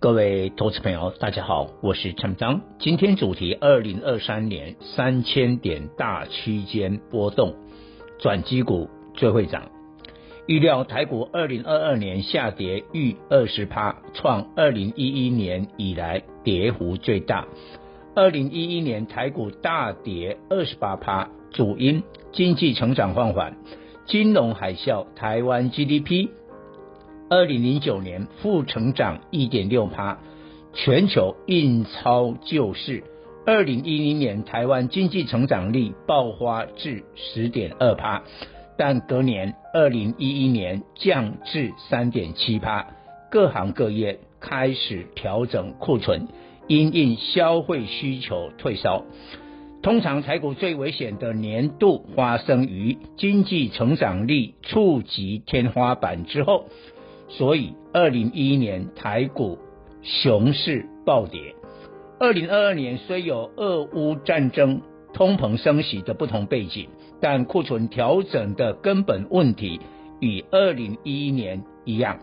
各位投资朋友，大家好，我是陈章。今天主题：二零二三年三千点大区间波动，转机股最会涨。预料台股二零二二年下跌逾二十趴，创二零一一年以来跌幅最大。二零一一年台股大跌二十八趴，主因经济成长放缓，金融海啸，台湾 GDP。二零零九年负成长一点六趴，全球印钞救市。二零一零年台湾经济成长率爆发至十点二趴，但隔年二零一一年降至三点七趴。各行各业开始调整库存，因应消费需求退烧。通常台股最危险的年度发生于经济成长率触及天花板之后。所以，二零一一年台股熊市暴跌。二零二二年虽有俄乌战争、通膨升息的不同背景，但库存调整的根本问题与二零一一年一样。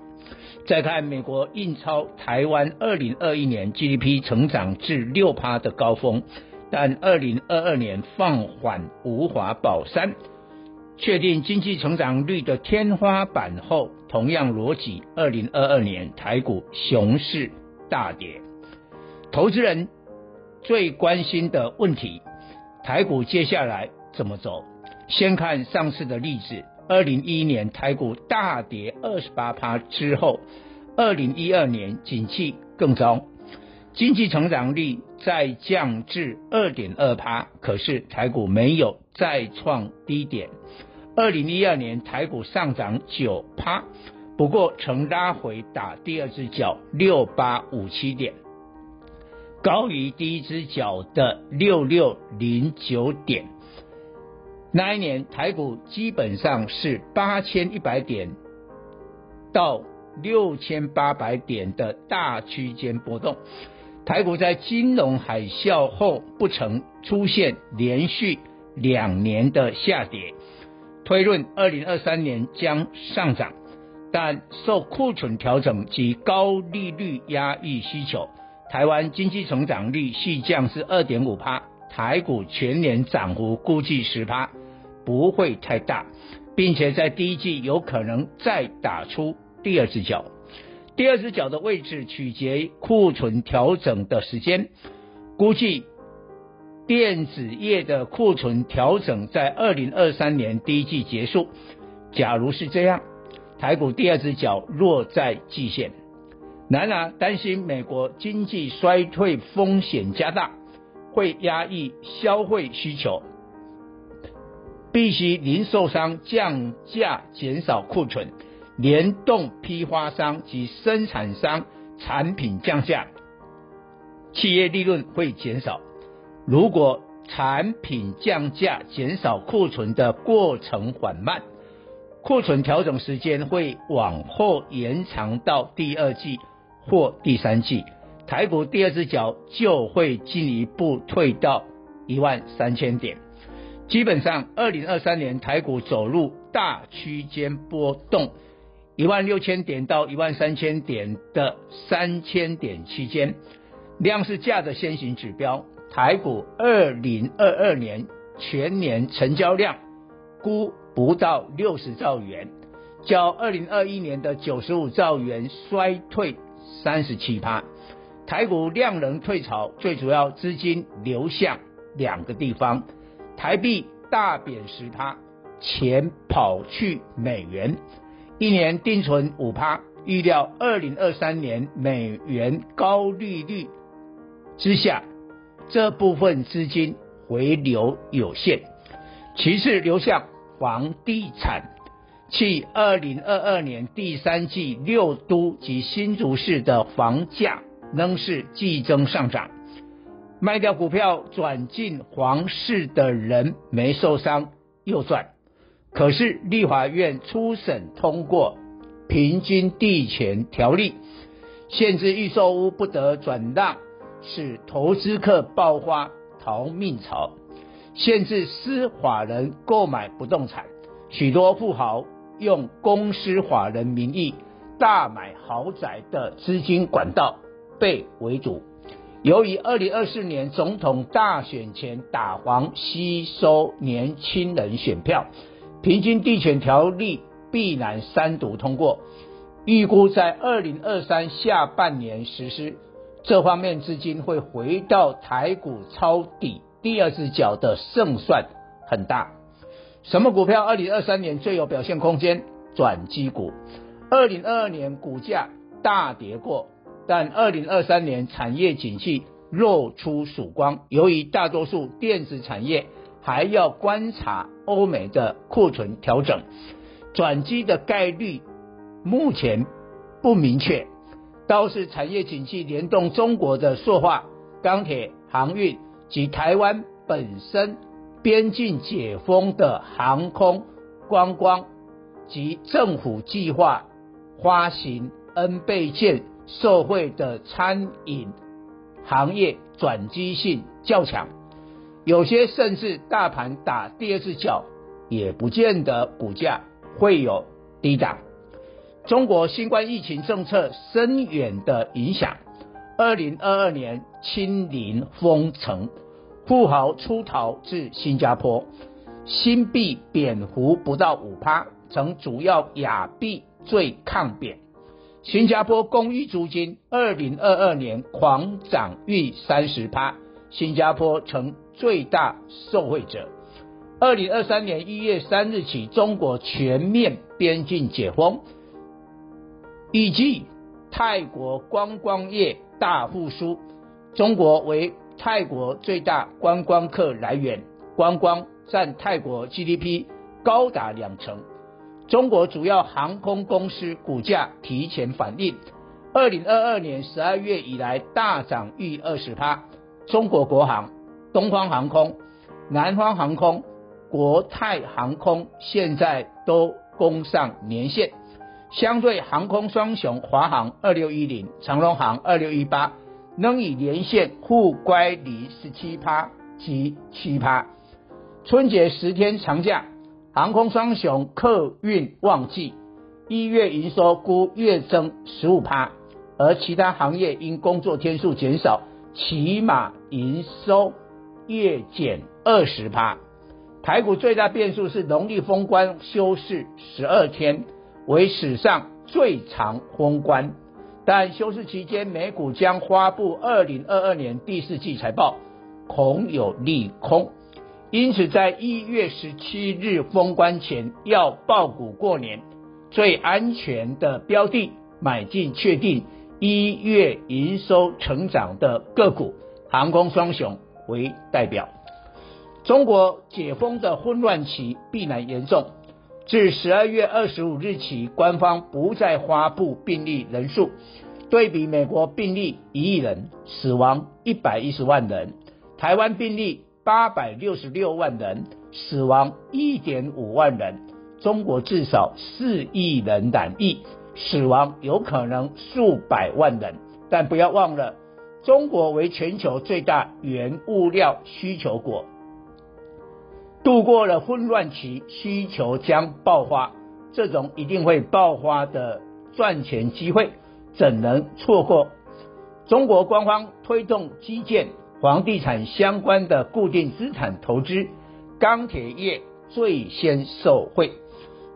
再看美国印钞，台湾二零二一年 GDP 成长至六趴的高峰，但二零二二年放缓无法保三。确定经济成长率的天花板后，同样逻辑，二零二二年台股熊市大跌。投资人最关心的问题，台股接下来怎么走？先看上次的例子，二零一一年台股大跌二十八趴之后，二零一二年景气更糟，经济成长率再降至二点二趴，可是台股没有再创低点。二零一二年台股上涨九趴，不过曾拉回打第二只脚六八五七点，高于第一只脚的六六零九点。那一年台股基本上是八千一百点到六千八百点的大区间波动，台股在金融海啸后不曾出现连续两年的下跌。推论二零二三年将上涨，但受库存调整及高利率压抑需求，台湾经济成长率续降至二点五趴，台股全年涨幅估计十趴，不会太大，并且在第一季有可能再打出第二只脚，第二只脚的位置取决库存调整的时间，估计。电子业的库存调整在二零二三年第一季结束。假如是这样，台股第二只脚落在季线。然而，担心美国经济衰退风险加大，会压抑消费需求，必须零售商降价减少库存，联动批发商及生产商产品降价，企业利润会减少。如果产品降价减少库存的过程缓慢，库存调整时间会往后延长到第二季或第三季，台股第二只脚就会进一步退到一万三千点。基本上，二零二三年台股走入大区间波动，一万六千点到一万三千点的三千点区间，量是价的先行指标。台股二零二二年全年成交量估不到六十兆元，较二零二一年的九十五兆元衰退三十七趴。台股量能退潮，最主要资金流向两个地方：台币大贬十趴，钱跑去美元，一年定存五趴。预料二零二三年美元高利率之下。这部分资金回流有限，其次流向房地产。去二零二二年第三季六都及新竹市的房价仍是季增上涨。卖掉股票转进房市的人没受伤又赚。可是立法院初审通过平均地权条例，限制预售屋不得转让，使投资客爆发逃命潮。限制私法人购买不动产，许多富豪用公司法人名义大买豪宅的资金管道被围堵。由于二零二四年总统大选前打黄吸收年轻人选票，平均地权条例必然三读通过，预估在二零二三下半年实施。这方面资金会回到台股抄底。第二只脚的胜算很大。什么股票二零二三年最有表现空间？转机股。二零二二年股价大跌过，但二零二三年产业景气露出曙光。由于大多数电子产业还要观察欧美的库存调整，转机的概率目前不明确。倒是产业景气联动中国的塑化、钢铁、航运。及台湾本身边境解封的航空、观光及政府计划发行 N 倍券受惠的餐饮行业转机性较强，有些甚至大盘打第二次脚，也不见得股价会有低档。中国新冠疫情政策深远的影响。二零二二年清零封城，富豪出逃至新加坡，新币贬幅不到五趴，成主要亚币最抗贬。新加坡公寓租金二零二二年狂涨逾三十趴，新加坡成最大受惠者。二零二三年一月三日起，中国全面边境解封，预计泰国观光业大复苏，中国为泰国最大观光客来源，观光占泰国 GDP 高达两成。中国主要航空公司股价提前反应，二零二二年十二月以来大涨逾二十趴。中国国航、东方航空、南方航空、国泰航空现在都攻上年线。相对航空双雄华航二六一零、长荣航二六一八，仍以年线互乖离十七趴及七趴。春节十天长假，航空双雄客运旺季，一月营收估月增十五趴，而其他行业因工作天数减少，起码营收月减二十趴。台股最大变数是农历封关休市十二天。为史上最长封关，但休市期间美股将发布二零二二年第四季财报，恐有利空，因此在一月十七日封关前要报股过年，最安全的标的买进确定一月营收成长的个股，航空双雄为代表，中国解封的混乱期必然严重。自十二月二十五日起，官方不再发布病例人数。对比美国病例一亿人，死亡一百一十万人；台湾病例八百六十六万人，死亡一点五万人。中国至少四亿人染疫，死亡有可能数百万人。但不要忘了，中国为全球最大原物料需求国。度过了混乱期，需求将爆发。这种一定会爆发的赚钱机会，怎能错过？中国官方推动基建、房地产相关的固定资产投资，钢铁业最先受惠。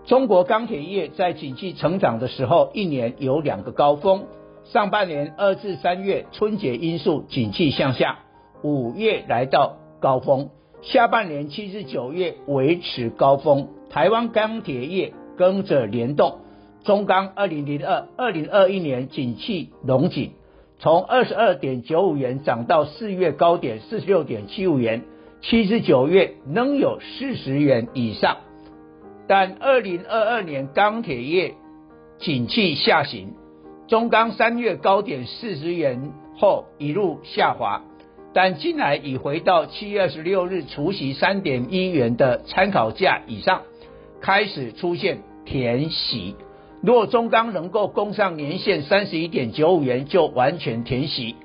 中国钢铁业在景气成长的时候，一年有两个高峰：上半年二至三月春节因素景气向下，五月来到高峰。下半年七至九月维持高峰，台湾钢铁业跟着联动。中钢二零零二二零二一年景气荣景，从二十二点九五元涨到四月高点四十六点七五元，七至九月仍有四十元以上。但二零二二年钢铁业景气下行，中钢三月高点四十元后一路下滑，但近来已回到七月二十六日除息三点一元的参考价以上，开始出现填息。若中钢能够攻上年线三十一点九五元，就完全填息。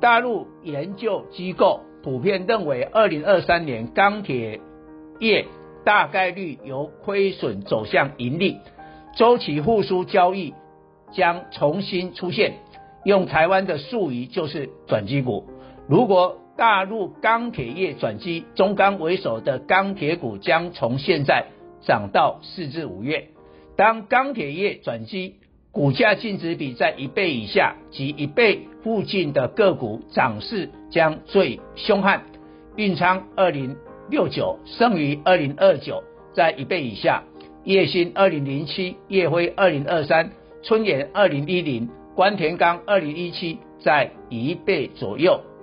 大陆研究机构普遍认为，二零二三年钢铁业大概率由亏损走向盈利，周期复苏交易将重新出现。用台湾的术语就是转机股。如果大陆钢铁业转机，中钢为首的钢铁股将从现在涨到四至五月。当钢铁业转机，股价净值比在一倍以下及一倍附近的个股涨势将最凶悍。运昌二零六九、盛余二零二九在一倍以下，烨兴二零零七、叶辉二零二三、春研二零一零、关田钢二零一七在一倍左右。